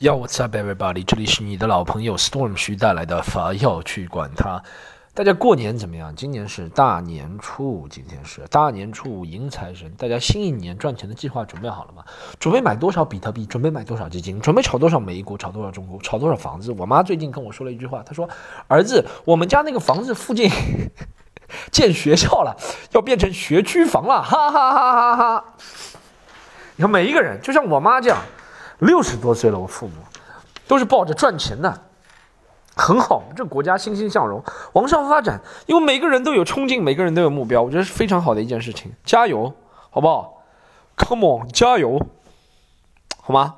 Yo, what's up, everybody？这里是你的老朋友 Storm 徐带来的法要去管它。大家过年怎么样？今年是大年初五，今天是大年初五迎财神。大家新一年赚钱的计划准备好了吗？准备买多少比特币？准备买多少基金？准备炒多少美股？炒多少中国？炒多少房子？我妈最近跟我说了一句话，她说：“儿子，我们家那个房子附近 建学校了，要变成学区房了。”哈哈哈哈哈！你看每一个人，就像我妈这样。六十多岁了，我父母都是抱着赚钱的，很好，这国家欣欣向荣，往上发展，因为每个人都有冲劲，每个人都有目标，我觉得是非常好的一件事情，加油，好不好？Come on，加油，好吗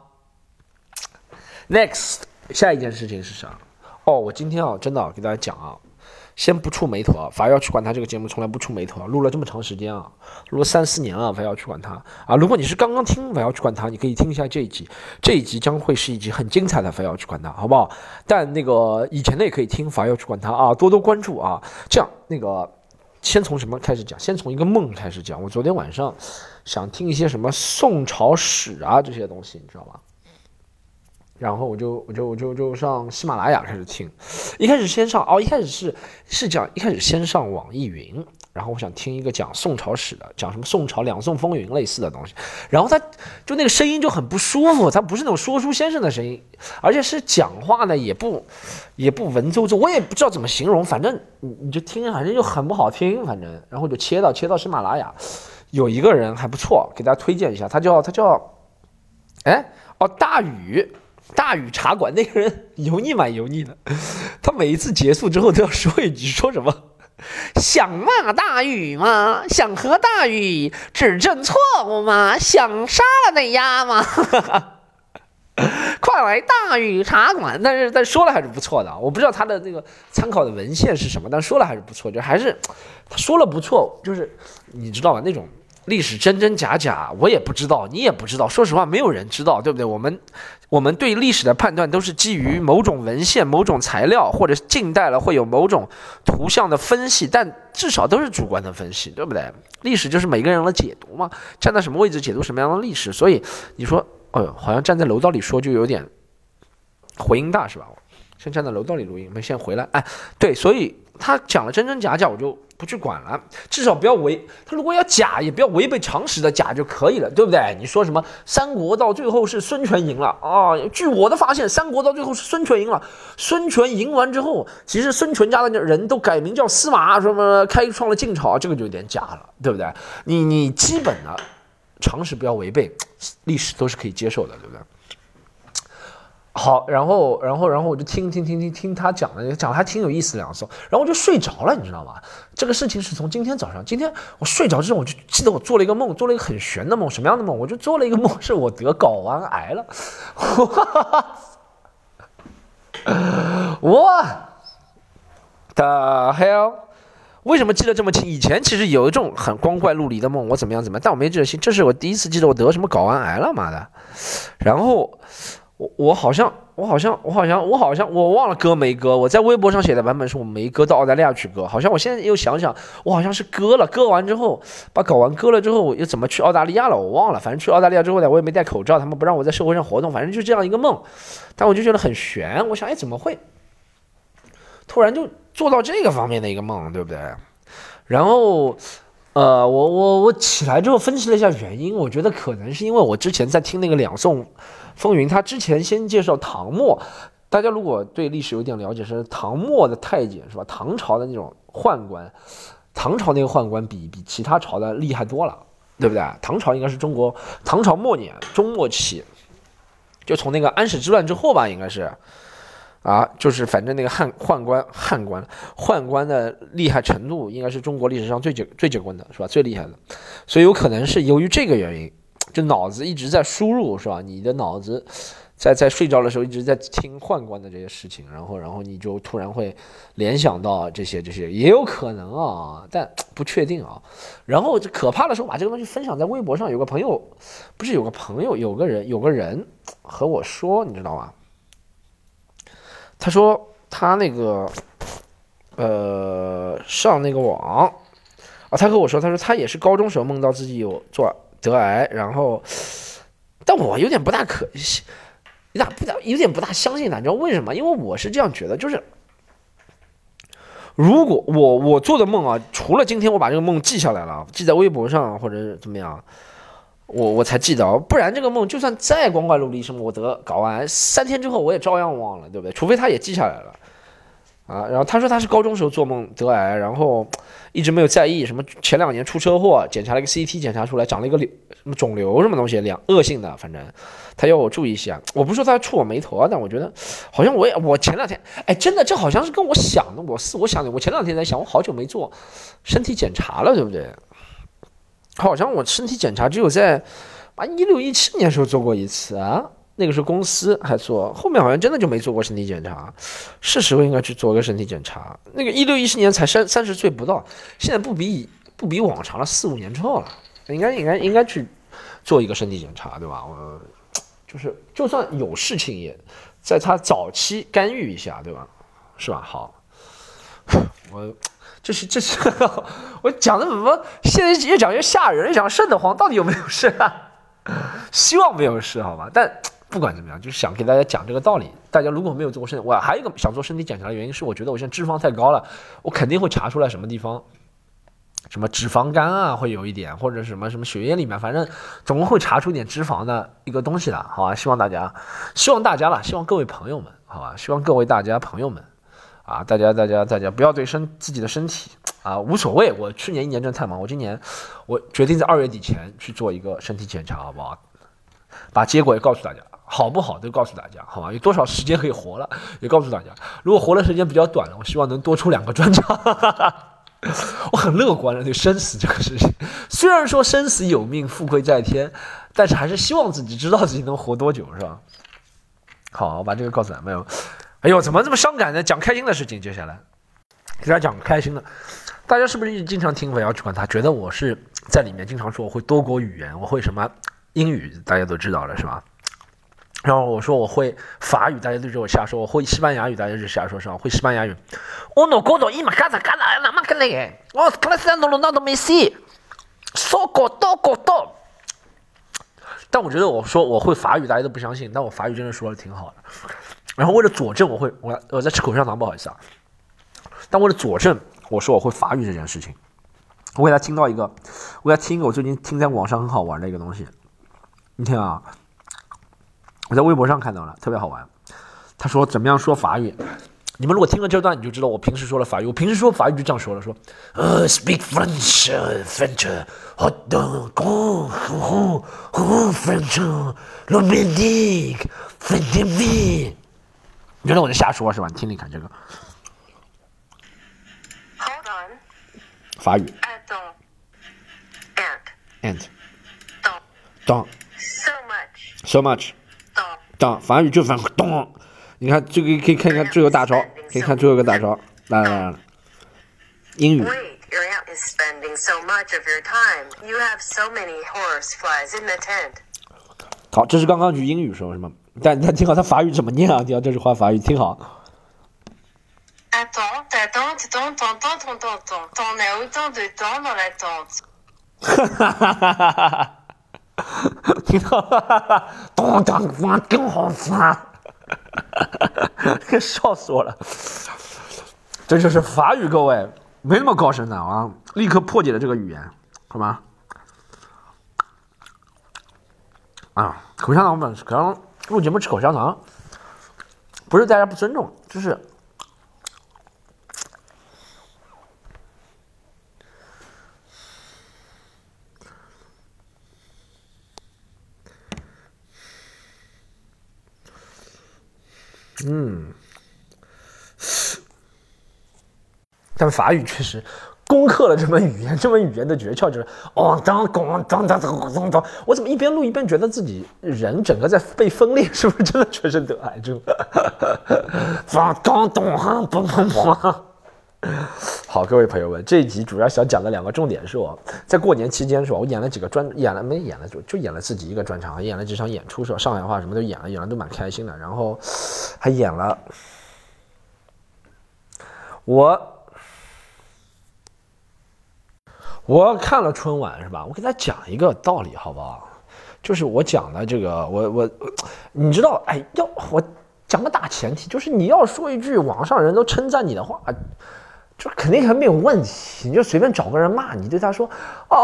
？Next，下一件事情是啥？哦，我今天啊，真的给大家讲啊。先不触眉头啊，法要去管他这个节目从来不出眉头啊，录了这么长时间啊，录了三四年啊，法要去管他啊。如果你是刚刚听法要去管他，你可以听一下这一集，这一集将会是一集很精彩的法要去管他，好不好？但那个以前的也可以听法要去管他啊，多多关注啊。这样，那个先从什么开始讲？先从一个梦开始讲。我昨天晚上想听一些什么宋朝史啊这些东西，你知道吗？然后我就我就我就就上喜马拉雅开始听，一开始先上哦，一开始是是讲一开始先上网易云，然后我想听一个讲宋朝史的，讲什么宋朝两宋风云类似的东西，然后他就那个声音就很不舒服，他不是那种说书先生的声音，而且是讲话呢也不也不文绉绉，我也不知道怎么形容，反正你你就听，反正就很不好听，反正。然后就切到切到喜马拉雅，有一个人还不错，给大家推荐一下，他叫他叫，哎哦大禹。大禹茶馆那个人油腻蛮油腻的，他每一次结束之后都要说一句，说什么？想骂大禹吗？想和大禹指正错误吗？想杀了那丫吗？快来大禹茶馆！但是但说了还是不错的，我不知道他的那个参考的文献是什么，但说了还是不错，就还是他说了不错，就是你知道吧？那种。历史真真假假，我也不知道，你也不知道。说实话，没有人知道，对不对？我们，我们对历史的判断都是基于某种文献、某种材料，或者近代了会有某种图像的分析，但至少都是主观的分析，对不对？历史就是每个人的解读嘛，站在什么位置解读什么样的历史。所以你说，哎呦，好像站在楼道里说就有点回音大，是吧？先站在楼道里录音，我们先回来。哎，对，所以他讲了真真假假，我就。不去管了，至少不要违。他如果要假，也不要违背常识的假就可以了，对不对？你说什么三国到最后是孙权赢了啊？据我的发现，三国到最后是孙权赢了。孙权赢完之后，其实孙权家的人都改名叫司马，什么开创了晋朝，这个就有点假了，对不对？你你基本的常识不要违背，历史都是可以接受的，对不对？好，然后，然后，然后我就听听听听听他讲的，讲的还挺有意思两首，然后我就睡着了，你知道吗？这个事情是从今天早上，今天我睡着之后，我就记得我做了一个梦，做了一个很玄的梦，什么样的梦？我就做了一个梦，是我得睾丸癌了，我，the hell？为什么记得这么清？以前其实有一种很光怪陆离的梦，我怎么样怎么样，但我没记得清，这是我第一次记得我得什么睾丸癌了，妈的，然后。我我好像我好像我好像我好像我忘了割没割。我在微博上写的版本是我没割到澳大利亚去割。好像我现在又想想，我好像是割了。割完之后把睾丸割了之后我又怎么去澳大利亚了？我忘了。反正去澳大利亚之后呢，我也没戴口罩，他们不让我在社会上活动。反正就这样一个梦，但我就觉得很悬。我想，哎，怎么会突然就做到这个方面的一个梦，对不对？然后，呃，我我我起来之后分析了一下原因，我觉得可能是因为我之前在听那个两宋。风云，他之前先介绍唐末，大家如果对历史有点了解，是唐末的太监是吧？唐朝的那种宦官，唐朝那个宦官比比其他朝的厉害多了，对不对？唐朝应该是中国唐朝末年中末期，就从那个安史之乱之后吧，应该是，啊，就是反正那个汉宦官汉官宦官的厉害程度，应该是中国历史上最结最结棍的是吧？最厉害的，所以有可能是由于这个原因。就脑子一直在输入，是吧？你的脑子在在睡着的时候一直在听宦官的这些事情，然后然后你就突然会联想到这些这些，也有可能啊，但 不确定啊。然后这可怕的时候，把这个东西分享在微博上，有个朋友不是有个朋友，有个人有个人和我说，你知道吗？他说他那个呃上那个网啊，他和我说，他说他也是高中时候梦到自己有做。得癌，然后，但我有点不大可，有点不大，有点不大相信他。你知道为什么？因为我是这样觉得，就是如果我我做的梦啊，除了今天我把这个梦记下来了，记在微博上或者怎么样。我我才记得，不然这个梦就算再光怪陆离，什么我得睾丸，三天之后我也照样忘了，对不对？除非他也记下来了，啊，然后他说他是高中时候做梦得癌，然后一直没有在意，什么前两年出车祸，检查了一个 CT，检查出来长了一个瘤，什么肿瘤什么东西，两恶性的，反正他要我注意一下。我不是说他触我眉头啊，但我觉得好像我也我前两天，哎，真的这好像是跟我想的，我是我想的，我前两天在想，我好久没做身体检查了，对不对？好像我身体检查只有在啊一六一七年时候做过一次啊，那个时候公司还做，后面好像真的就没做过身体检查，是时候应该去做个身体检查。那个一六一七年才三三十岁不到，现在不比不比往常了四五年之后了，应该应该应该去做一个身体检查，对吧？我就是就算有事情也在他早期干预一下，对吧？是吧？好，我。这是这是 我讲的怎么现在越讲越吓人，越讲瘆得慌，到底有没有事啊？希望没有事，好吧？但不管怎么样，就是想给大家讲这个道理。大家如果没有做过身，我还有一个想做身体检查的原因是，我觉得我现在脂肪太高了，我肯定会查出来什么地方，什么脂肪肝啊，会有一点，或者什么什么血液里面，反正总共会查出点脂肪的一个东西的，好吧？希望大家，希望大家了，希望各位朋友们，好吧？希望各位大家朋友们。啊，大家，大家，大家不要对身自己的身体啊无所谓。我去年一年真的太忙，我今年我决定在二月底前去做一个身体检查，好不好？把结果也告诉大家，好不好都告诉大家，好吧？有多少时间可以活了，也告诉大家。如果活的时间比较短了，我希望能多出两个专场。我很乐观的对生死这个事情，虽然说生死有命，富贵在天，但是还是希望自己知道自己能活多久，是吧？好，我把这个告诉大家，没有。哎呦，怎么这么伤感呢？讲开心的事情，接下来给大家讲开心的。大家是不是一经常听我要去管他？觉得我是在里面经常说我会多国语言，我会什么英语，大家都知道了是吧？然后我说我会法语，大家对着我瞎说；我会西班牙语，大家就瞎说是吧？会西班牙语。我诺哥多伊玛嘎子嘎子那个嘞，我克拉斯诺罗纳多梅西，说过多过多。但我觉得我说我会法语，大家都不相信，但我法语真的说的挺好的。然后为了佐证，我会我我在吃口香糖，不好意思啊。但为了佐证，我说我会法语这件事情，我给他听到一个，我给他听一个我最近听在网上很好玩的一个东西。你听啊，我在微博上看到了，特别好玩。他说怎么样说法语？你们如果听了这段，你就知道我平时说的法语。我平时说法语就这样说了，说呃，speak French，French，hot dog，French，romantic，fantasy。你觉得我在瞎说是吧？你听听看这个。Hold on。法语。Ant。Ant。咚。So much。So much。咚。咚。法语就反咚。你看这个可以看一下最后大招，可以看最后一个大招。来来来来。英语。Wait, your ant is spending so much of your time. You have so many horseflies in the tent. 好，这是刚刚句英语说是吗？但但听好，他法语怎么念啊？听好这句话法语，听好。Attends, attends, attends, attends, attends, attends, t'en as autant de temps dans la tente. 哈哈哈哈哈哈！听到了，咚咚咚，更好听！哈哈哈哈哈！笑死我了！这就是法语，各位没那么高深的啊！立刻破解了这个语言，好吗？啊，口香糖本可能。录节目吃口香糖，不是大家不尊重，就是，嗯，但法语确实。攻克了这门语言，这门语言的诀窍就是哦当咣当当当当当。我怎么一边录一边觉得自己人整个在被分裂？是不是真的全身得癌症？咣 当当哈嘣嘣嘣。好，各位朋友们，这一集主要想讲的两个重点是我在过年期间是吧？我演了几个专，演了没演了就就演了自己一个专场，演了几场演出是吧？上海话什么都演了，演了都蛮开心的。然后还演了我。我看了春晚是吧？我给大家讲一个道理好不好？就是我讲的这个，我我，你知道，哎，要我讲个大前提，就是你要说一句网上人都称赞你的话，就肯定还没有问题。你就随便找个人骂你，对他说啊，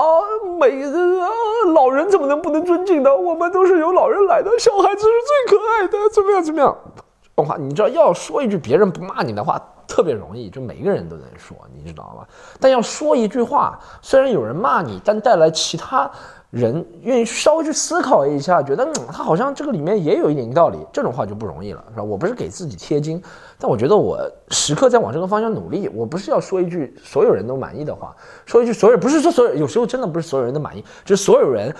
每个啊老人怎么能不能尊敬呢？我们都是由老人来的，小孩子是最可爱的，怎么样怎么样？这种话，你知道，要说一句别人不骂你的话。特别容易，就每个人都能说，你知道吗？但要说一句话，虽然有人骂你，但带来其他人愿意稍微去思考一下，觉得嗯，他好像这个里面也有一点道理，这种话就不容易了，是吧？我不是给自己贴金，但我觉得我时刻在往这个方向努力。我不是要说一句所有人都满意的话，说一句所有不是说所有，有时候真的不是所有人都满意，就是所有人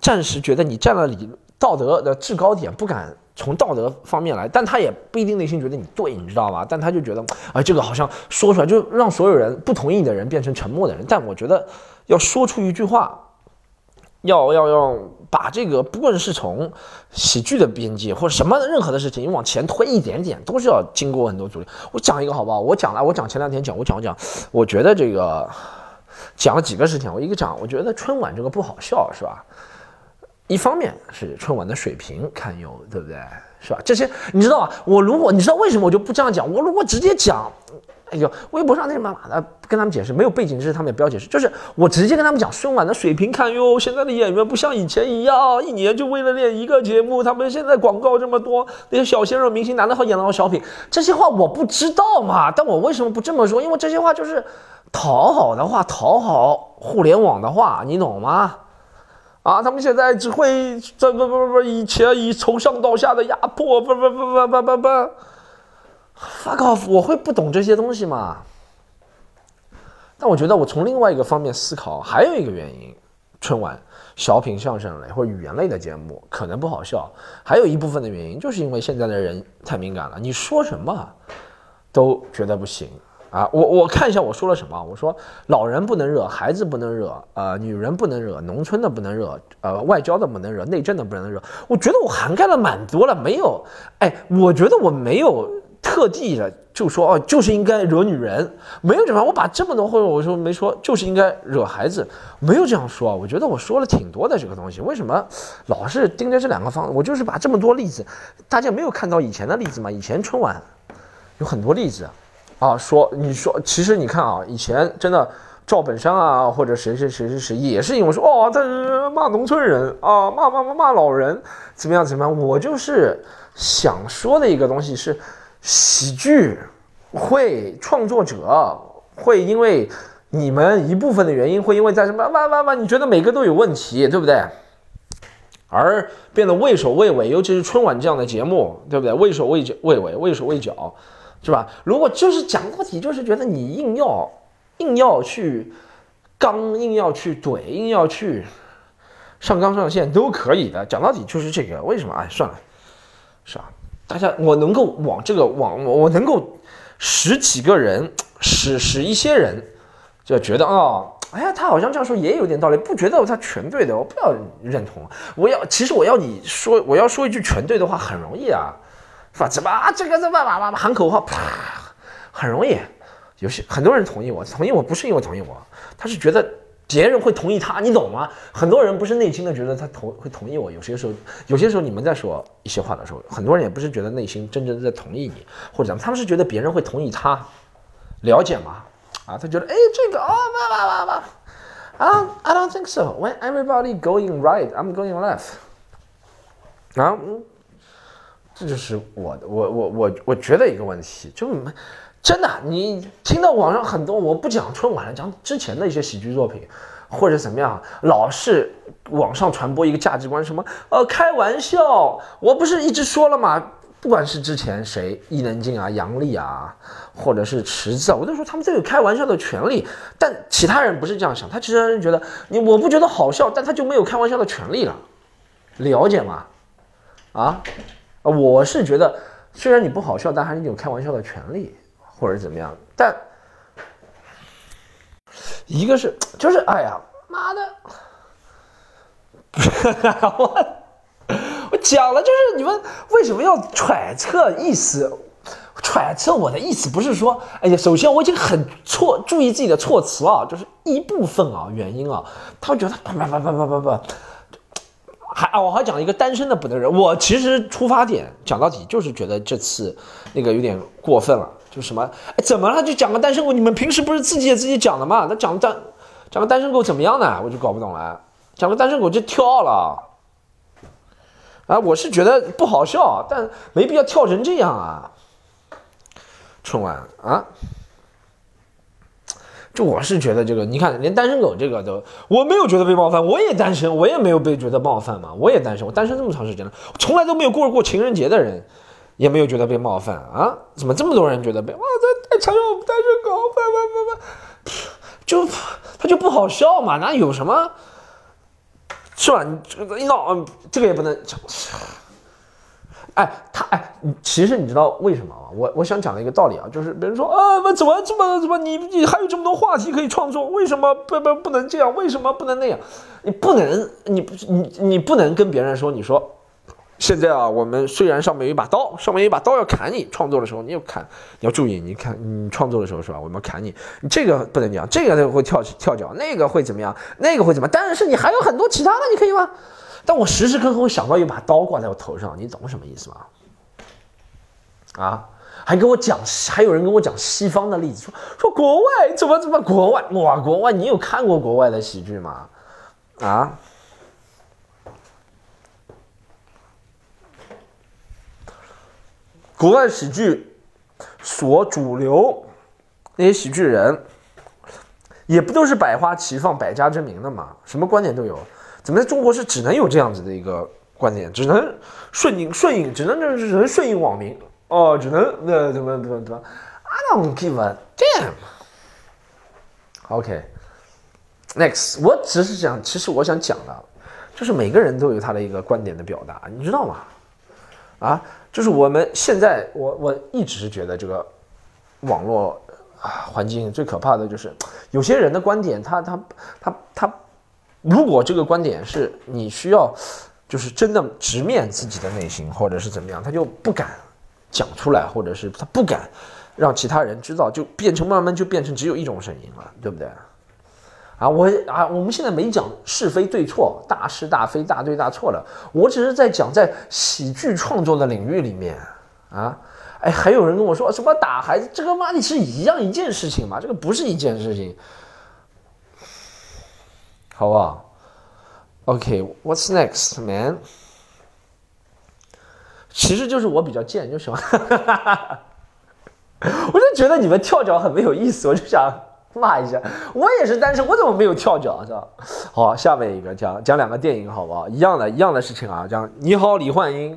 暂时觉得你站了理道德的制高点，不敢。从道德方面来，但他也不一定内心觉得你对，你知道吧？但他就觉得，啊，这个好像说出来就让所有人不同意你的人变成沉默的人。但我觉得要说出一句话，要要要把这个，不论是从喜剧的边界或者什么任何的事情，你往前推一点点，都是要经过很多阻力。我讲一个好不好？我讲了，我讲前两天讲，我讲我讲，我觉得这个讲了几个事情，我一个讲，我觉得春晚这个不好笑，是吧？一方面是春晚的水平堪忧，对不对？是吧？这些你知道吧？我如果你知道为什么我就不这样讲？我如果直接讲，哎呦，微博上那什么的跟他们解释，没有背景知识，他们也不要解释。就是我直接跟他们讲，春晚的水平堪忧，现在的演员不像以前一样，一年就为了练一个节目。他们现在广告这么多，那些小鲜肉明星难得好演得好小品，这些话我不知道嘛？但我为什么不这么说？因为这些话就是讨好的话，讨好互联网的话，你懂吗？啊，他们现在只会这不不不不，以前以从上到下的压迫，不不不不不不不，fuck off！我会不懂这些东西吗？但我觉得我从另外一个方面思考，还有一个原因，春晚小品、相声类或者语言类的节目可能不好笑，还有一部分的原因就是因为现在的人太敏感了，你说什么都觉得不行。啊，我我看一下我说了什么。我说老人不能惹，孩子不能惹，呃，女人不能惹，农村的不能惹，呃，外交的不能惹，内政的不能惹。我觉得我涵盖了蛮多了，没有，哎，我觉得我没有特地的就说哦，就是应该惹女人，没有这样。我把这么多或者我说没说，就是应该惹孩子，没有这样说。我觉得我说了挺多的这个东西，为什么老是盯着这两个方？我就是把这么多例子，大家没有看到以前的例子吗？以前春晚有很多例子。啊，说你说，其实你看啊，以前真的赵本山啊，或者谁谁谁谁谁，也是因为说哦，他骂农村人啊，骂骂骂骂老人，怎么样怎么样？我就是想说的一个东西是，喜剧会创作者会因为你们一部分的原因，会因为在什么哇哇哇，你觉得每个都有问题，对不对？而变得畏首畏尾，尤其是春晚这样的节目，对不对？畏首畏，畏尾，畏手畏脚。是吧？如果就是讲到底，就是觉得你硬要硬要去刚，硬要去怼，硬要去上纲上线都可以的。讲到底就是这个，为什么？哎，算了，是吧？大家，我能够往这个往，我能够十几个人，使使一些人就觉得啊，哎呀，他好像这样说也有点道理，不觉得他全对的，我不要认同。我要，其实我要你说，我要说一句全对的话，很容易啊。是吧？怎么啊？这个怎么哇哇喊口号？啪，很容易。有些很多人同意我，同意我不是因为同意我，他是觉得别人会同意他，你懂吗？很多人不是内心的觉得他同会同意我。有些时候，有些时候你们在说一些话的时候，很多人也不是觉得内心真正在同意你，或者怎么，他们是觉得别人会同意他，了解吗？啊，他觉得哎，这个哦哇哇哇哇啊，I don't think so. When everybody going right, I'm going left. 啊，嗯。这就是我的，我我我我觉得一个问题，就真的，你听到网上很多，我不讲春晚了，讲之前的一些喜剧作品，或者怎么样，老是网上传播一个价值观，什么呃开玩笑，我不是一直说了吗？不管是之前谁，伊能静啊、杨笠啊，或者是池子，啊，我都说他们都有开玩笑的权利，但其他人不是这样想，他其他人觉得你我不觉得好笑，但他就没有开玩笑的权利了，了解吗？啊？我是觉得，虽然你不好笑，但还是你有开玩笑的权利，或者怎么样。但一个是，就是哎呀，妈的，我我讲了，就是你们为什么要揣测意思？揣测我的意思不是说，哎呀，首先我已经很错，注意自己的措辞啊，就是一部分啊原因啊，他会觉得不不不不不不不。还啊，我还讲一个单身的不能忍。我其实出发点讲到底就是觉得这次那个有点过分了，就什么哎怎么了？就讲个单身狗，你们平时不是自己也自己讲的吗？那讲单讲个单身狗怎么样呢？我就搞不懂了。讲个单身狗就跳了，啊，我是觉得不好笑，但没必要跳成这样啊。春晚啊。就我是觉得这个，你看连单身狗这个都，我没有觉得被冒犯，我也单身，我也没有被觉得冒犯嘛，我也单身，我单身这么长时间了，从来都没有过过情人节的人，也没有觉得被冒犯啊？怎么这么多人觉得被？哇，这太嘲笑我们，单身狗，不不不不，就他就不好笑嘛？哪有什么，是吧？你这个一闹，这个也不能。哎，他哎，其实你知道为什么吗？我我想讲的一个道理啊，就是别人说啊，怎么怎么怎么，你你还有这么多话题可以创作，为什么不不不能这样？为什么不能那样？你不能，你不你你不能跟别人说，你说现在啊，我们虽然上面有一把刀，上面有一把刀要砍你，创作的时候你要砍，你要注意，你看你创作的时候是吧？我们要砍你，你这个不能讲，这个会跳跳脚，那个会怎么样？那个会怎么？但是你还有很多其他的，你可以吗？但我时时刻刻会想到一把刀挂在我头上，你懂什么意思吗？啊，还跟我讲，还有人跟我讲西方的例子，说说国外怎么怎么国外哇，国外你有看过国外的喜剧吗？啊，国外喜剧所主流那些喜剧人，也不都是百花齐放、百家争鸣的嘛，什么观点都有。怎么在中国是只能有这样子的一个观点，只能顺应顺应，只能就是只能顺应网民哦，只能那怎么怎么怎么？I don't give a damn. OK，next，我只是想，其实我想讲的，就是每个人都有他的一个观点的表达，你知道吗？啊，就是我们现在，我我一直觉得这个网络啊环境最可怕的就是有些人的观点，他他他他。如果这个观点是你需要，就是真的直面自己的内心，或者是怎么样，他就不敢讲出来，或者是他不敢让其他人知道，就变成慢慢就变成只有一种声音了，对不对？啊，我啊，我们现在没讲是非对错，大是大非，大对大错了，我只是在讲在喜剧创作的领域里面啊，哎，还有人跟我说什么打孩子，这个妈你是一样一件事情吗？这个不是一件事情。好不好？OK，What's next, man？其实就是我比较贱，就喜欢，我就觉得你们跳脚很没有意思，我就想骂一下。我也是单身，我怎么没有跳脚是吧？好，下面一个讲讲两个电影，好不好？一样的，一样的事情啊，讲《你好，李焕英》。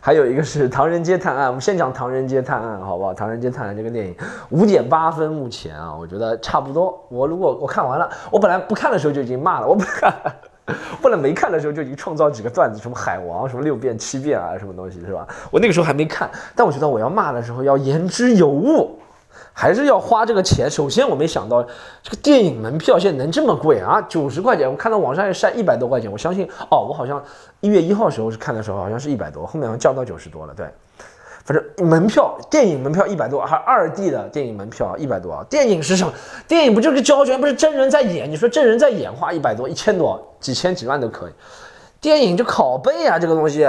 还有一个是《唐人街探案》，我们先讲《唐人街探案》，好不好？《唐人街探案》这个电影五点八分，目前啊，我觉得差不多。我如果我看完了，我本来不看的时候就已经骂了，我不看，不能没看的时候就已经创造几个段子，什么海王，什么六变七变啊，什么东西是吧？我那个时候还没看，但我觉得我要骂的时候要言之有物。还是要花这个钱。首先，我没想到这个电影门票现在能这么贵啊，九十块钱。我看到网上也晒一百多块钱。我相信哦，我好像一月一号时候是看的时候，好像是一百多，后面好像降到九十多了。对，反正门票，电影门票一百多，还二 D 的电影门票一百多啊。电影是什么？电影不就是胶卷，不是真人在演？你说真人在演，花一百多、一千多、几千几万都可以。电影就拷贝啊，这个东西。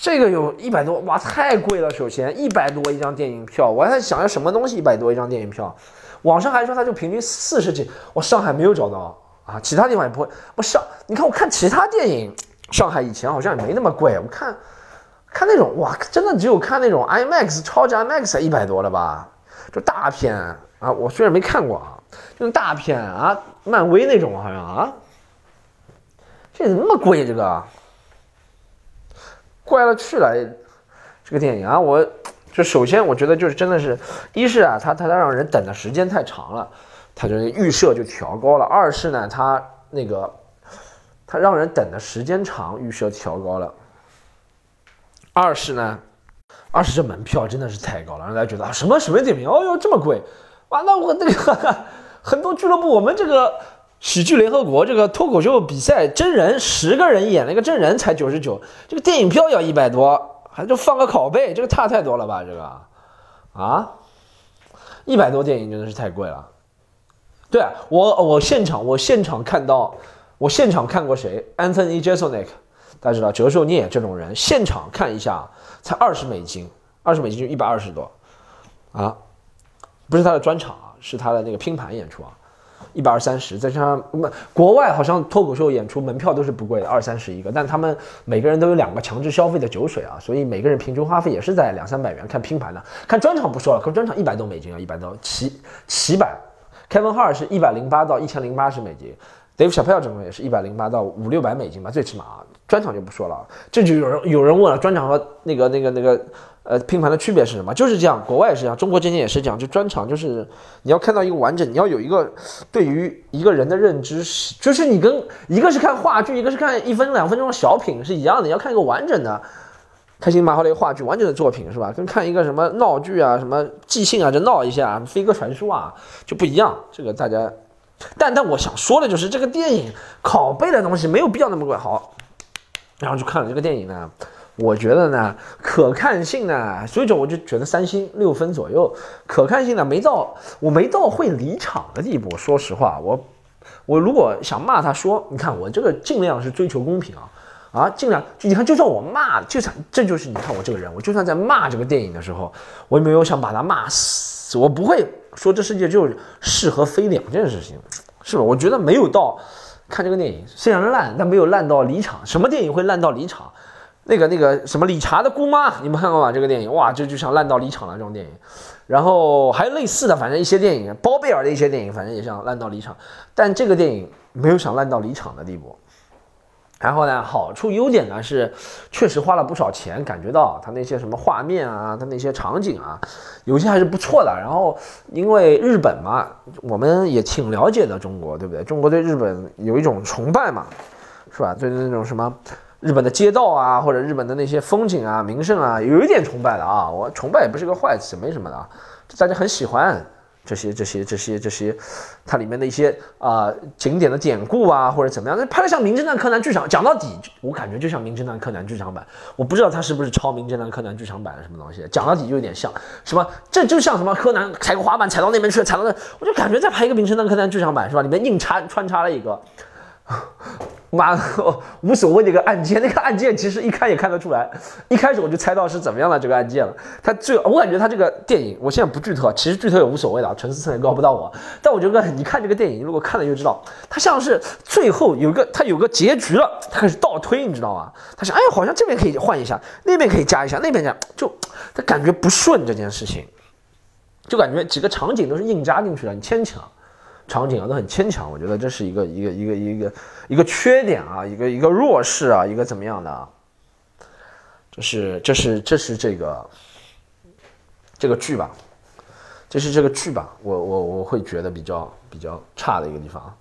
这个有一百多哇，太贵了。首先一百多一张电影票，我还在想要什么东西一百多一张电影票。网上还说它就平均四十几，我上海没有找到啊，其他地方也不会。我上你看我看其他电影，上海以前好像也没那么贵。我看看那种哇，真的只有看那种 IMAX 超级 IMAX 才一百多了吧？就大片啊，我虽然没看过啊，这种大片啊，漫威那种好像啊，这怎么那么贵这个？怪了去了，这个电影啊，我 就首先我觉得就是真的是，一是啊，它它它让人等的时间太长了，它就预设就调高了；二是呢，它那个它让人等的时间长，预设调高了；二是呢，二是这门票真的是太高了，让大家觉得啊什么什么电影，哦哟这么贵，完了我那个 很多俱乐部，我们这个。喜剧联合国这个脱口秀比赛，真人十个人演了一个真人才九十九，这个电影票要一百多，还就放个拷贝，这个差太多了吧？这个，啊，一百多电影真的是太贵了。对，我我现场我现场看到，我现场看过谁？Anthony Jesonic，大家知道折寿聂这种人，现场看一下才二十美金，二十美金就一百二十多，啊，不是他的专场啊，是他的那个拼盘演出啊，一百二三十，再加上不，国外好像脱口秀演出门票都是不贵的，二三十一个，但他们每个人都有两个强制消费的酒水啊，所以每个人平均花费也是在两三百元。看拼盘的，看专场不说了，可专场一百多美金啊，一百多起起板，Kevin Hart 是一百零八到一千零八十美金。Dave Chappelle 整个也是一百零八到五六百美金吧，最起码啊，专场就不说了。这就有人有人问了，专场和那个那个那个呃拼盘的区别是什么？就是这样，国外也是这样，中国今天也是这样。就专场就是你要看到一个完整，你要有一个对于一个人的认知是，就是你跟一个是看话剧，一个是看一分两分钟的小品是一样的，你要看一个完整的开心麻花的一个话剧完整的作品是吧？跟看一个什么闹剧啊，什么即兴啊，就闹一下，飞鸽传书啊就不一样。这个大家。但但我想说的就是这个电影拷贝的东西没有必要那么贵。好，然后就看了这个电影呢，我觉得呢可看性呢，所以说我就觉得三星六分左右，可看性呢没到我没到会离场的地步。说实话，我我如果想骂他说，你看我这个尽量是追求公平啊啊，尽量就你看，就算我骂，就算这就是你看我这个人，我就算在骂这个电影的时候，我也没有想把他骂死，我不会。说这世界就是是和非两件事情，是吧？我觉得没有到看这个电影虽然烂，但没有烂到离场。什么电影会烂到离场？那个那个什么理查的姑妈，你们看过吗？这个电影哇，这就像烂到离场了这种电影。然后还有类似的，反正一些电影，包贝尔的一些电影，反正也像烂到离场。但这个电影没有想烂到离场的地步。然后呢，好处优点呢是，确实花了不少钱，感觉到它那些什么画面啊，它那些场景啊，有些还是不错的。然后因为日本嘛，我们也挺了解的，中国对不对？中国对日本有一种崇拜嘛，是吧？对那种什么日本的街道啊，或者日本的那些风景啊、名胜啊，有一点崇拜的啊。我崇拜也不是个坏词，没什么的啊，大家很喜欢。这些这些这些这些，它里面的一些啊景点的典故啊，或者怎么样，那拍的像《名侦探柯南》剧场，讲到底，我感觉就像《名侦探柯南》剧场版。我不知道它是不是抄《名侦探柯南》剧场版的什么东西，讲到底就有点像什么，这就像什么柯南踩个滑板踩到那边去了，踩到那，我就感觉在拍一个《名侦探柯南》剧场版是吧？里面硬插穿插了一个。妈的，无所谓那个案件，那个案件其实一看也看得出来，一开始我就猜到是怎么样的这个案件了。他最，我感觉他这个电影，我现在不剧透，其实剧透也无所谓的，陈思诚也告不到我。但我觉得你看这个电影，如果看了就知道，他像是最后有个他有个结局了，他开始倒推，你知道吗？他想，哎，好像这边可以换一下，那边可以加一下，那边这样，就他感觉不顺这件事情，就感觉几个场景都是硬加进去的，你牵强。场景啊都很牵强，我觉得这是一个一个一个一个一个缺点啊，一个一个弱势啊，一个怎么样的啊？这是这是这是这个这个剧吧，这是这个剧吧，我我我会觉得比较比较差的一个地方。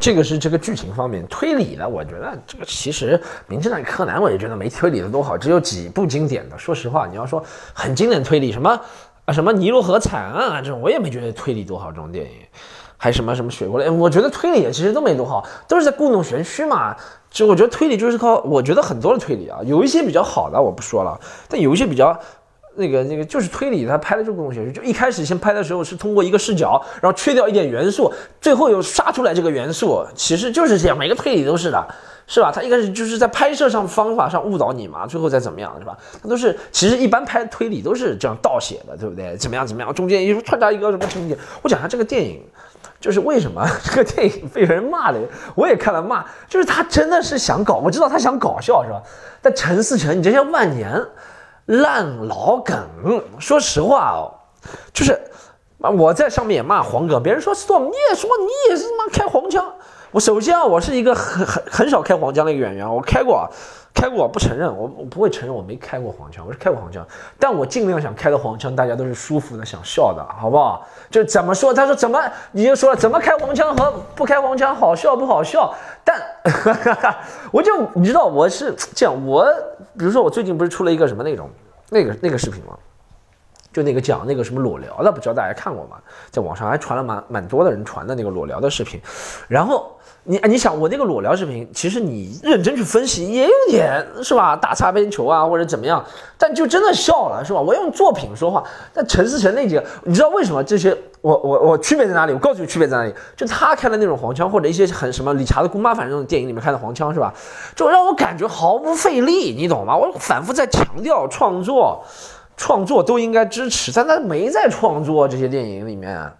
这个是这个剧情方面推理的，我觉得这个其实《名侦探柯南》我也觉得没推理的多好，只有几部经典的。说实话，你要说很经典推理什么？啊什么尼罗河惨案啊，这种我也没觉得推理多好。这种电影，还什么什么雪国来，我觉得推理也其实都没多好，都是在故弄玄虚嘛。就我觉得推理就是靠，我觉得很多的推理啊，有一些比较好的我不说了，但有一些比较那个那个就是推理，他拍的就故弄玄虚。就一开始先拍的时候是通过一个视角，然后缺掉一点元素，最后又杀出来这个元素，其实就是这样，每个推理都是的。是吧？他一开始就是在拍摄上方法上误导你嘛，最后再怎么样，是吧？他都是其实一般拍推理都是这样倒写的，对不对？怎么样怎么样？中间又穿插一个什么情节？我讲下这个电影，就是为什么 这个电影被人骂的，我也看了骂，就是他真的是想搞，我知道他想搞笑，是吧？但陈思诚，你这些万年烂老梗，说实话哦，就是啊我在上面也骂黄哥，别人说 storm，你也说你也是他妈开黄腔。我首先啊，我是一个很很很少开黄腔的一个演员，我开过，开过，不承认，我我不会承认我没开过黄腔，我是开过黄腔，但我尽量想开的黄腔，大家都是舒服的，想笑的，好不好？就怎么说？他说怎么，你就说了怎么开黄腔和不开黄腔好笑不好笑？但哈 哈我就你知道我是这样，我比如说我最近不是出了一个什么那种那个那个视频吗？就那个讲那个什么裸聊的，不知道大家看过吗？在网上还传了蛮蛮多的人传的那个裸聊的视频，然后你你想我那个裸聊视频，其实你认真去分析也有点是吧？打擦边球啊或者怎么样，但就真的笑了是吧？我用作品说话，但陈思诚那几个，你知道为什么这些？我我我区别在哪里？我告诉你区别在哪里，就他开的那种黄腔，或者一些很什么理查的姑妈反正那种电影里面开的黄腔是吧？就让我感觉毫不费力，你懂吗？我反复在强调创作。创作都应该支持，但他没在创作这些电影里面，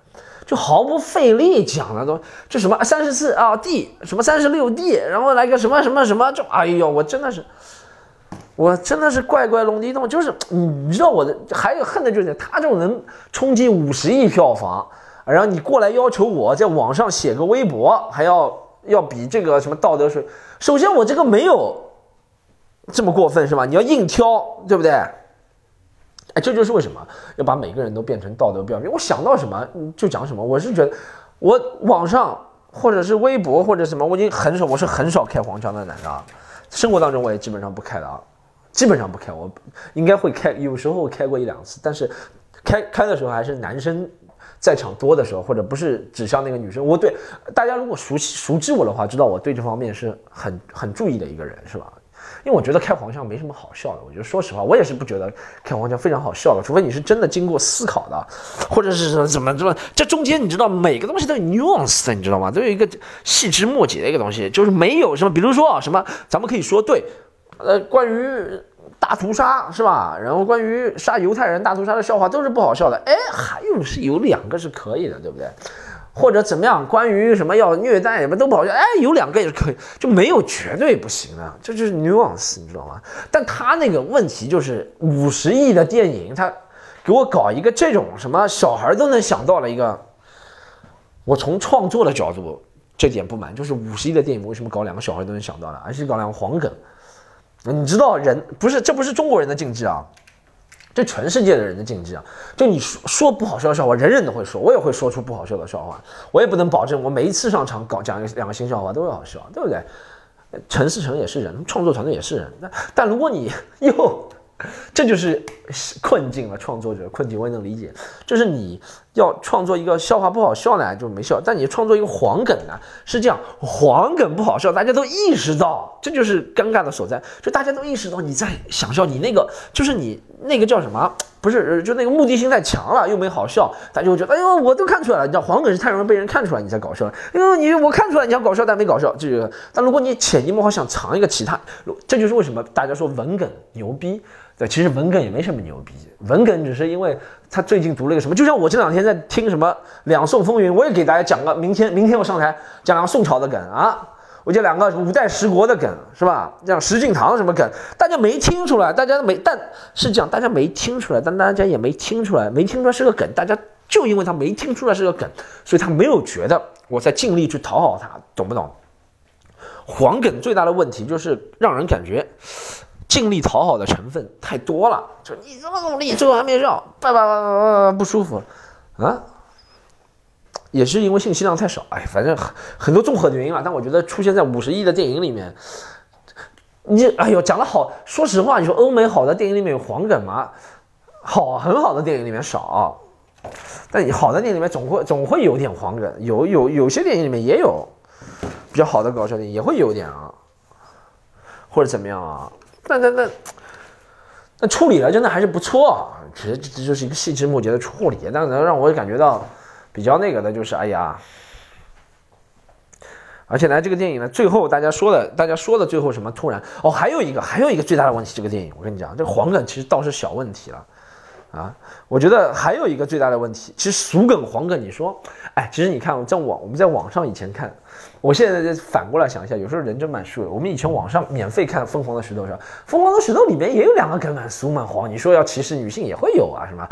就毫不费力讲的都这什么三十四啊 D 什么三十六 D，然后来个什么什么什么，就哎呦，我真的是，我真的是怪怪龙地洞，就是你知道我的还有恨的就是他这种能冲击五十亿票房，然后你过来要求我在网上写个微博，还要要比这个什么道德水，首先我这个没有这么过分是吧？你要硬挑，对不对？哎，这就是为什么要把每个人都变成道德标准。我想到什么就讲什么。我是觉得，我网上或者是微博或者什么，我已经很少，我是很少开黄腔的男的。生活当中我也基本上不开的啊，基本上不开。我应该会开，有时候开过一两次，但是开开的时候还是男生在场多的时候，或者不是指向那个女生。我对大家如果熟悉熟知我的话，知道我对这方面是很很注意的一个人，是吧？因为我觉得开黄腔没什么好笑的，我觉得说实话，我也是不觉得开黄腔非常好笑的，除非你是真的经过思考的，或者是怎么怎么，这中间你知道每个东西都有 nuance，你知道吗？都有一个细枝末节的一个东西，就是没有什么，比如说啊，什么咱们可以说对，呃，关于大屠杀是吧？然后关于杀犹太人大屠杀的笑话都是不好笑的，哎，还有是有两个是可以的，对不对？或者怎么样？关于什么要虐待什么都不好笑，哎，有两个也是可以，就没有绝对不行的，这就是 nuance，你知道吗？但他那个问题就是五十亿的电影，他给我搞一个这种什么小孩都能想到了一个，我从创作的角度这点不满，就是五十亿的电影为什么搞两个小孩都能想到的，而且搞两个黄梗？你知道人不是这不是中国人的禁忌啊。这全世界的人的禁忌啊！就你说说不好笑的笑话，人人都会说，我也会说出不好笑的笑话，我也不能保证我每一次上场搞讲一两个新笑话都会好笑，对不对？陈思诚也是人，创作团队也是人，但但如果你 又。这就是困境了，创作者困境我也能理解。就是你要创作一个笑话不好笑呢，就没笑；但你创作一个黄梗呢，是这样，黄梗不好笑，大家都意识到，这就是尴尬的所在。就大家都意识到你在想笑，你那个就是你那个叫什么？不是，就那个目的性太强了，又没好笑，大家就会觉得，哎呦，我都看出来了。你知道黄梗是太容易被人看出来你在搞笑了。哎呦，你我看出来你要搞笑，但没搞笑，这个。但如果你潜移默化想藏一个其他，这就是为什么大家说文梗牛逼。对，其实文梗也没什么牛逼，文梗只是因为他最近读了一个什么，就像我这两天在听什么《两宋风云》，我也给大家讲个，明天明天我上台讲两个宋朝的梗啊，我讲两个五代十国的梗是吧？讲石敬瑭什么梗，大家没听出来，大家没，但是讲大家没听出来，但大家也没听出来，没听出来是个梗，大家就因为他没听出来是个梗，所以他没有觉得我在尽力去讨好他，懂不懂？黄梗最大的问题就是让人感觉。尽力讨好的成分太多了，就你这么努力，最后还没上，叭叭叭叭叭不舒服，啊，也是因为信息量太少，哎，反正很很多综合的原因了。但我觉得出现在五十亿的电影里面，你哎呦讲的好，说实话，你说欧美好的电影里面有黄梗吗？好，很好的电影里面少，但好的电影里面总会总会有点黄梗，有有有些电影里面也有比较好的搞笑电影也会有点啊，或者怎么样啊？那那那那处理了真的还是不错，其实这就是一个细枝末节的处理，但能让我感觉到比较那个的就是，哎呀，而且呢，这个电影呢，最后大家说的，大家说的最后什么突然哦，还有一个还有一个最大的问题，这个电影我跟你讲，这个黄梗其实倒是小问题了啊，我觉得还有一个最大的问题，其实俗梗黄梗，你说，哎，其实你看在网我们在网上以前看。我现在反过来想一下，有时候人真蛮虚伪。我们以前网上免费看《疯狂的石头》是吧，《疯狂的石头》里面也有两个梗蛮俗蛮黄。你说要歧视女性也会有啊，是吧？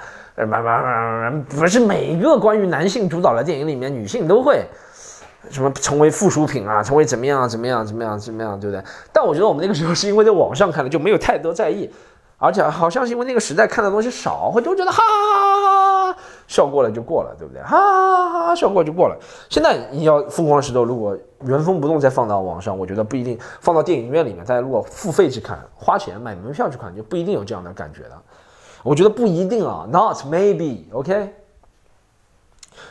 不是每一个关于男性主导的电影里面，女性都会什么成为附属品啊，成为怎么样怎么样怎么样怎么样，对不对？但我觉得我们那个时候是因为在网上看的，就没有太多在意。而且好像是因为那个时代看的东西少，会就觉得哈哈哈笑过了就过了，对不对？哈哈哈哈笑过就过了。现在你要疯狂石头，如果原封不动再放到网上，我觉得不一定放到电影院里面，大家如果付费去看，花钱买门票去看，就不一定有这样的感觉了。我觉得不一定啊，not maybe，OK。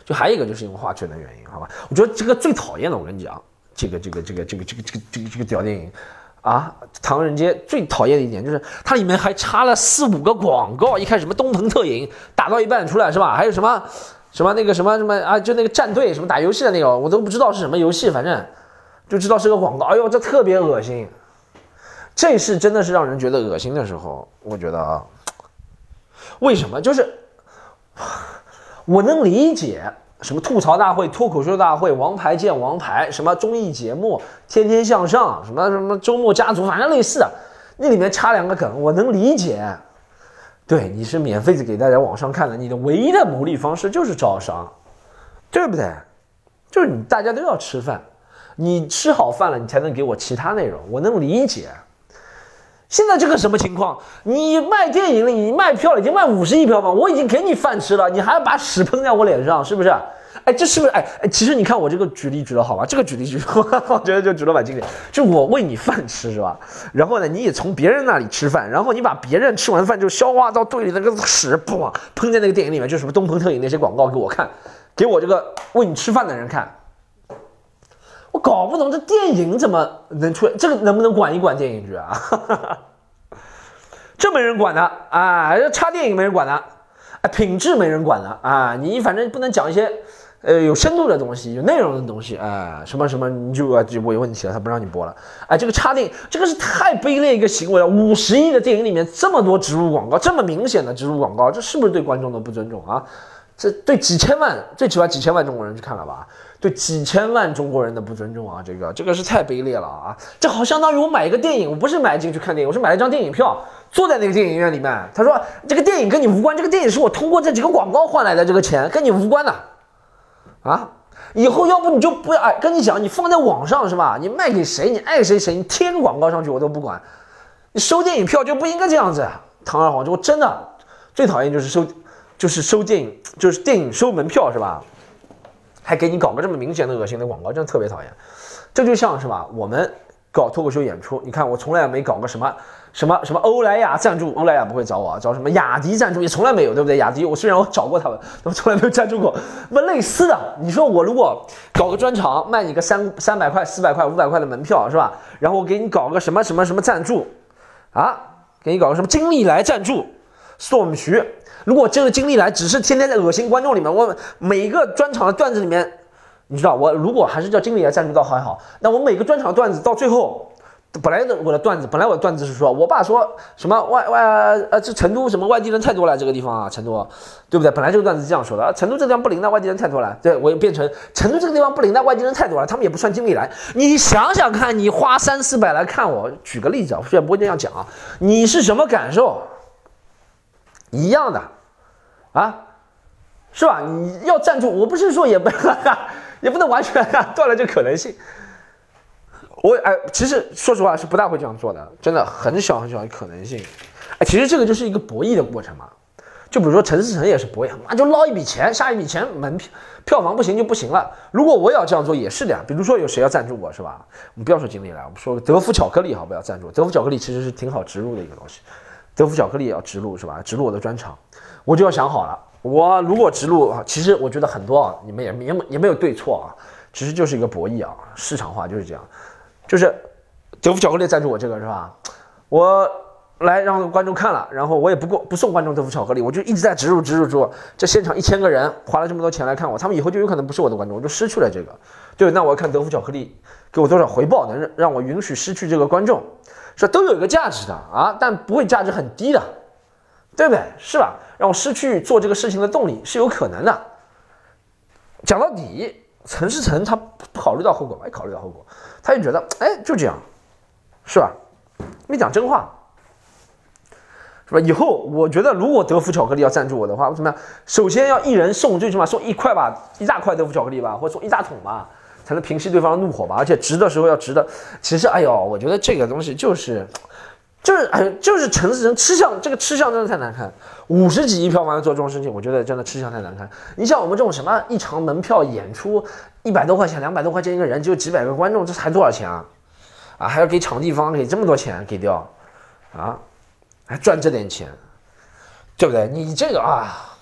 就还有一个就是因为画圈的原因，好吧？我觉得这个最讨厌的，我跟你讲，这个这个这个这个这个这个这个这个屌电影啊，《唐人街》最讨厌的一点就是它里面还插了四五个广告，一开始什么东鹏特饮，打到一半出来是吧？还有什么什么那个什么什么啊，就那个战队什么打游戏的那个，我都不知道是什么游戏，反正就知道是个广告。哎呦，这特别恶心，这是真的是让人觉得恶心的时候，我觉得啊，为什么？就是我能理解。什么吐槽大会、脱口秀大会、王牌见王牌，什么综艺节目、天天向上，什么什么周末家族，反正类似的，那里面插两个梗，我能理解。对，你是免费的给大家网上看的，你的唯一的牟利方式就是招商，对不对？就是你大家都要吃饭，你吃好饭了，你才能给我其他内容，我能理解。现在这个什么情况？你卖电影了，你卖票了已经卖五十亿票房，我已经给你饭吃了，你还要把屎喷在我脸上，是不是？哎，这是不是？哎哎，其实你看我这个举例举的好吧？这个举例举，我觉得就举得蛮经典。就我喂你饭吃是吧？然后呢，你也从别人那里吃饭，然后你把别人吃完饭就消化到肚里那个屎，噗，喷在那个电影里面，就什么东鹏特饮那些广告给我看，给我这个喂你吃饭的人看。我搞不懂这电影怎么能出这个能不能管一管电影局啊？这没人管的啊，这插电影没人管的，啊，品质没人管的啊，你反正不能讲一些呃有深度的东西、有内容的东西啊，什么什么你就就我有问题了，他不让你播了。哎，这个插电影这个是太卑劣一个行为了，五十亿的电影里面这么多植入广告，这么明显的植入广告，这是不是对观众的不尊重啊？这对几千万，最起码几千万中国人去看了吧？对几千万中国人的不尊重啊！这个这个是太卑劣了啊！这好相当于我买一个电影，我不是买进去看电影，我是买了一张电影票，坐在那个电影院里面。他说这个电影跟你无关，这个电影是我通过这几个广告换来的，这个钱跟你无关的啊！以后要不你就不要哎，跟你讲，你放在网上是吧？你卖给谁，你爱谁谁，你贴个广告上去我都不管。你收电影票就不应该这样子。堂而皇之，我真的最讨厌就是收。就是收电影，就是电影收门票是吧？还给你搞个这么明显的恶心的广告，真的特别讨厌。这就像是吧，我们搞脱口秀演出，你看我从来没搞过什么什么什么欧莱雅赞助，欧莱雅不会找我啊，找什么雅迪赞助也从来没有，对不对？雅迪我虽然我找过他们，他们从来没有赞助过。那类似的，你说我如果搞个专场，卖你个三三百块、四百块、五百块的门票是吧？然后我给你搞个什么什么什么赞助啊？给你搞个什么金利来赞助，送我们徐。如果这个经历来只是天天在恶心观众里面，我每一个专场的段子里面，你知道我如果还是叫经理来赞助倒还好，那我每个专场段子到最后，本来的我的段子，本来我的段子是说我爸说什么外外呃这成都什么外地人太多了这个地方啊成都，对不对？本来这个段子是这样说的，成都这个地方不灵的外地人太多了，对我又变成成都这个地方不灵的外地人太多了，他们也不算经理来。你想想看，你花三四百来看我，举个例子啊，虽然不会这样讲啊，你是什么感受？一样的。啊，是吧？你要赞助，我不是说也不 也不能完全断了这可能性。我哎，其实说实话是不大会这样做的，真的很小很小的可能性。哎，其实这个就是一个博弈的过程嘛。就比如说陈思诚也是博弈，那就捞一笔钱，下一笔钱门票票房不行就不行了。如果我也要这样做也是的呀。比如说有谁要赞助我是吧？我们不要说经理了，我们说德芙巧克力好不要赞助。德芙巧克力其实是挺好植入的一个东西，德芙巧克力也要植入是吧？植入我的专场。我就要想好了，我如果植入啊，其实我觉得很多啊，你们也也也没有对错啊，其实就是一个博弈啊，市场化就是这样，就是德芙巧克力赞助我这个是吧？我来让观众看了，然后我也不过不送观众德芙巧克力，我就一直在植入植入植入，这现场一千个人花了这么多钱来看我，他们以后就有可能不是我的观众，我就失去了这个，对，那我要看德芙巧克力给我多少回报，能让让我允许失去这个观众，是都有一个价值的啊，但不会价值很低的。对不对？是吧？让我失去做这个事情的动力是有可能的。讲到底，陈思诚他不考虑到后果，没考虑到后果，他就觉得，哎，就这样，是吧？没讲真话，是吧？以后我觉得，如果德芙巧克力要赞助我的话，我怎么样？首先要一人送，最起码送一块吧，一大块德芙巧克力吧，或者送一大桶吧，才能平息对方的怒火吧。而且值的时候要值的。其实，哎呦，我觉得这个东西就是。就是哎，就是陈思诚吃相，这个吃相真的太难看。五十几亿票房做这种事情，我觉得真的吃相太难看。你像我们这种什么一场门票演出一百多块钱、两百多块钱一个人，就几百个观众，这才多少钱啊？啊，还要给场地方给这么多钱给掉，啊，还赚这点钱，对不对？你这个啊，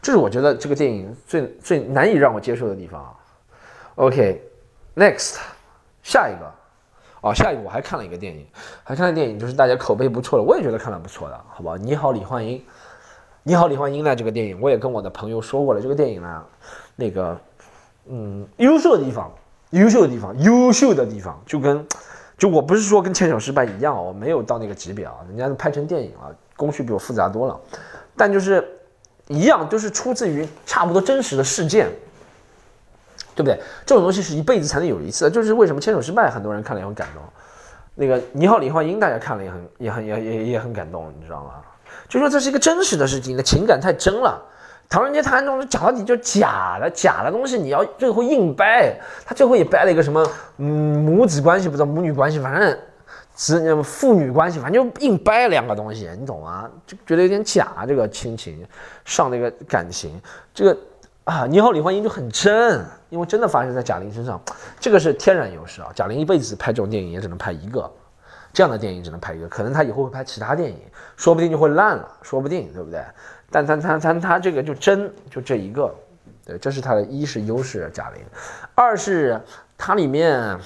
这是我觉得这个电影最最难以让我接受的地方。OK，next，、下一个，哦，下一个我还看了一个电影，还看了电影，就是大家口碑不错的，我也觉得看了不错的，好不好？你好，李焕英，你好，李焕英呢？这个电影我也跟我的朋友说过了，这个电影呢，那个，嗯，优秀的地方，优秀的地方，优秀的地方，就跟，就我不是说跟牵手失败一样，我没有到那个级别啊，人家拍成电影了，工序比我复杂多了，但就是一样，都是出自于差不多真实的事件。对不对？这种东西是一辈子才能有一次，就是为什么牵手失败很多人看了也很感动。那个你好，李焕英，大家看了也很也很也也也很感动，你知道吗？就说这是一个真实的事情，那情感太真了。唐人街探案中讲到底就假的，假的东西你要最后硬掰，他最后也掰了一个什么嗯母子关系，不知道母女关系，反正子父女关系，反正就硬掰两个东西，你懂吗？就觉得有点假，这个亲情上那个感情，这个。啊，你好，李焕英就很真，因为真的发生在贾玲身上，这个是天然优势啊。贾玲一辈子拍这种电影也只能拍一个，这样的电影只能拍一个，可能她以后会拍其他电影，说不定就会烂了，说不定，对不对？但她她她她这个就真就这一个，对，这是她的一是优势，贾玲，二是它里面。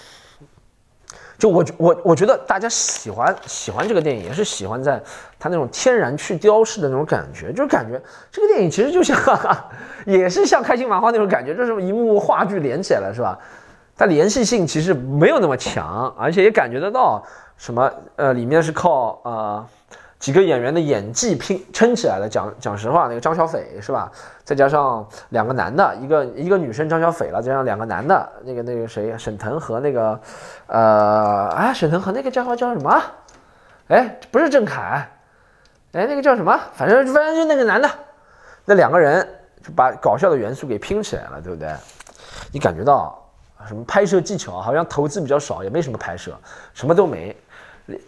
就我我我觉得大家喜欢喜欢这个电影，也是喜欢在它那种天然去雕饰的那种感觉，就是感觉这个电影其实就像，也是像开心麻花那种感觉，就是一幕幕话剧连起来了，是吧？它联系性其实没有那么强，而且也感觉得到什么呃，里面是靠啊。几个演员的演技拼撑起来了。讲讲实话，那个张小斐是吧？再加上两个男的，一个一个女生张小斐了，加上两个男的，那个那个谁，沈腾和那个，呃，啊，沈腾和那个叫叫什么？哎，不是郑恺，哎，那个叫什么？反正反正就那个男的，那两个人就把搞笑的元素给拼起来了，对不对？你感觉到什么拍摄技巧好像投资比较少，也没什么拍摄，什么都没。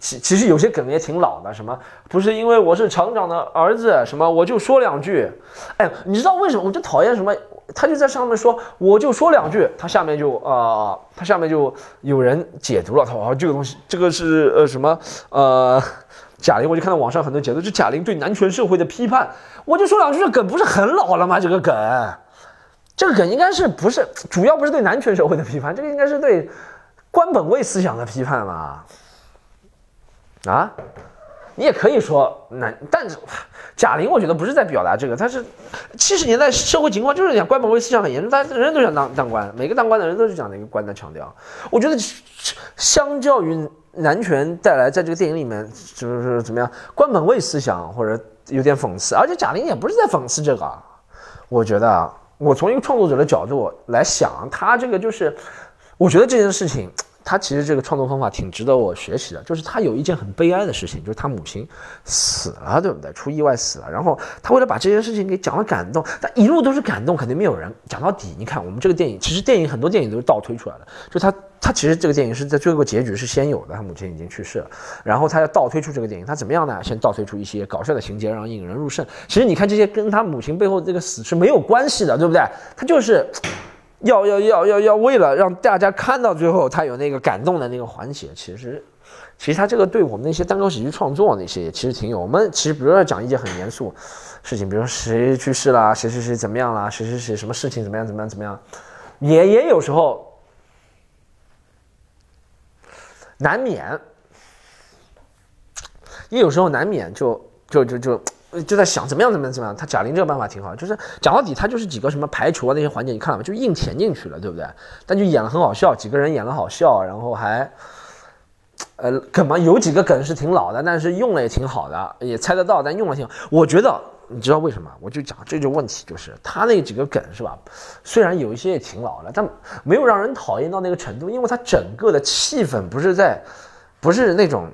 其其实有些梗也挺老的，什么不是因为我是厂长的儿子，什么我就说两句，哎，你知道为什么我就讨厌什么？他就在上面说我就说两句，他下面就啊，他下面就有人解读了，他说这个东西这个是呃什么呃贾玲，我就看到网上很多解读，就贾玲对男权社会的批判，我就说两句，这梗不是很老了吗？这个梗，这个梗应该是不是主要不是对男权社会的批判，这个应该是对官本位思想的批判嘛？啊，你也可以说男，但是贾玲我觉得不是在表达这个，他是七十年代社会情况就是讲官本位思想很严重，大家人人都想当当官，每个当官的人都是讲那个官的强调。我觉得相较于男权带来在这个电影里面就是怎么样官本位思想或者有点讽刺，而且贾玲也不是在讽刺这个，我觉得啊我从一个创作者的角度来想，他这个就是我觉得这件事情。他其实这个创作方法挺值得我学习的，就是他有一件很悲哀的事情，就是他母亲死了，对不对？出意外死了，然后他为了把这件事情给讲了感动，但一路都是感动，肯定没有人讲到底。你看我们这个电影，其实电影很多电影都是倒推出来的，就他他其实这个电影是在最后结局是先有的，他母亲已经去世了，然后他要倒推出这个电影，他怎么样呢？先倒推出一些搞笑的情节，让引人入胜。其实你看这些跟他母亲背后这个死是没有关系的，对不对？他就是。要要要要要，为了让大家看到最后他有那个感动的那个环节，其实，其实他这个对我们那些单口喜剧创作那些也其实挺有。我们其实比如说讲一件很严肃事情，比如谁去世了，谁谁谁怎么样了，谁谁谁什么事情怎么样怎么样怎么样，也也有时候难免，也有时候难免就就就就。就在想怎么样怎么样怎么样，他贾玲这个办法挺好，就是讲到底他就是几个什么排除啊那些环节，你看了吗？就硬填进去了，对不对？但就演了很好笑，几个人演了好笑，然后还，呃，梗嘛有几个梗是挺老的，但是用了也挺好的，也猜得到，但用了挺好。我觉得你知道为什么？我就讲这就问题，就是他那几个梗是吧？虽然有一些也挺老的，但没有让人讨厌到那个程度，因为他整个的气氛不是在，不是那种。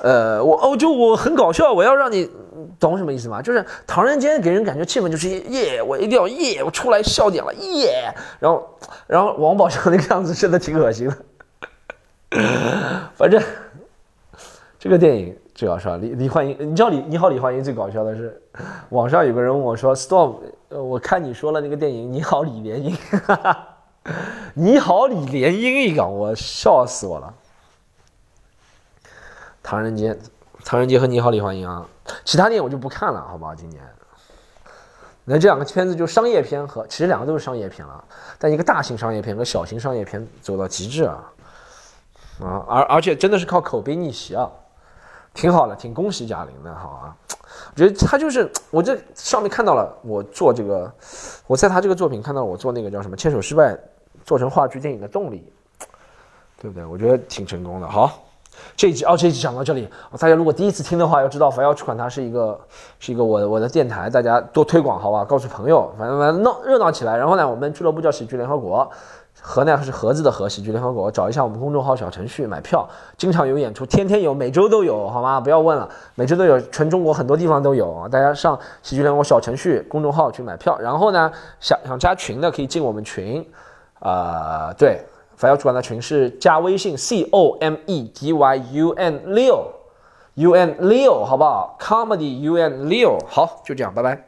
呃，我哦，就我很搞笑，我要让你懂什么意思吗？就是唐人街给人感觉气氛就是耶，我一定要耶，我出来笑点了耶，然后然后王宝强那个样子真的挺恶心的，反正这个电影最搞笑，李李焕英，你知道李你好李焕英最搞笑的是，网上有个人问我说，Storm，我看你说了那个电影你好李莲英，你好李莲英一个，我笑死我了。唐人街，唐人街和你好，李焕英啊，其他电影我就不看了，好不好？今年，那这两个片子就商业片和其实两个都是商业片了，但一个大型商业片和小型商业片走到极致啊，啊，而而且真的是靠口碑逆袭啊，挺好的，挺恭喜贾玲的，好啊。我觉得他就是我这上面看到了我做这个，我在他这个作品看到了我做那个叫什么《牵手失败》做成话剧电影的动力，对不对？我觉得挺成功的。好。这一集哦，这一集讲到这里。大家如果第一次听的话，要知道凡要去管它是一个是一个我我的电台，大家多推广好吧，告诉朋友，反正反正闹热闹起来。然后呢，我们俱乐部叫喜剧联合国，和呢是盒子的和喜剧联合国，找一下我们公众号小程序买票，经常有演出，天天有，每周都有，好吗？不要问了，每周都有，全中国很多地方都有。大家上喜剧联合国小程序公众号去买票，然后呢，想想加群的可以进我们群，啊，对。反要主管的群是加微信 c o m e d y u n 六 u n 六，好不好？comedy u n 六，好，就这样，拜拜。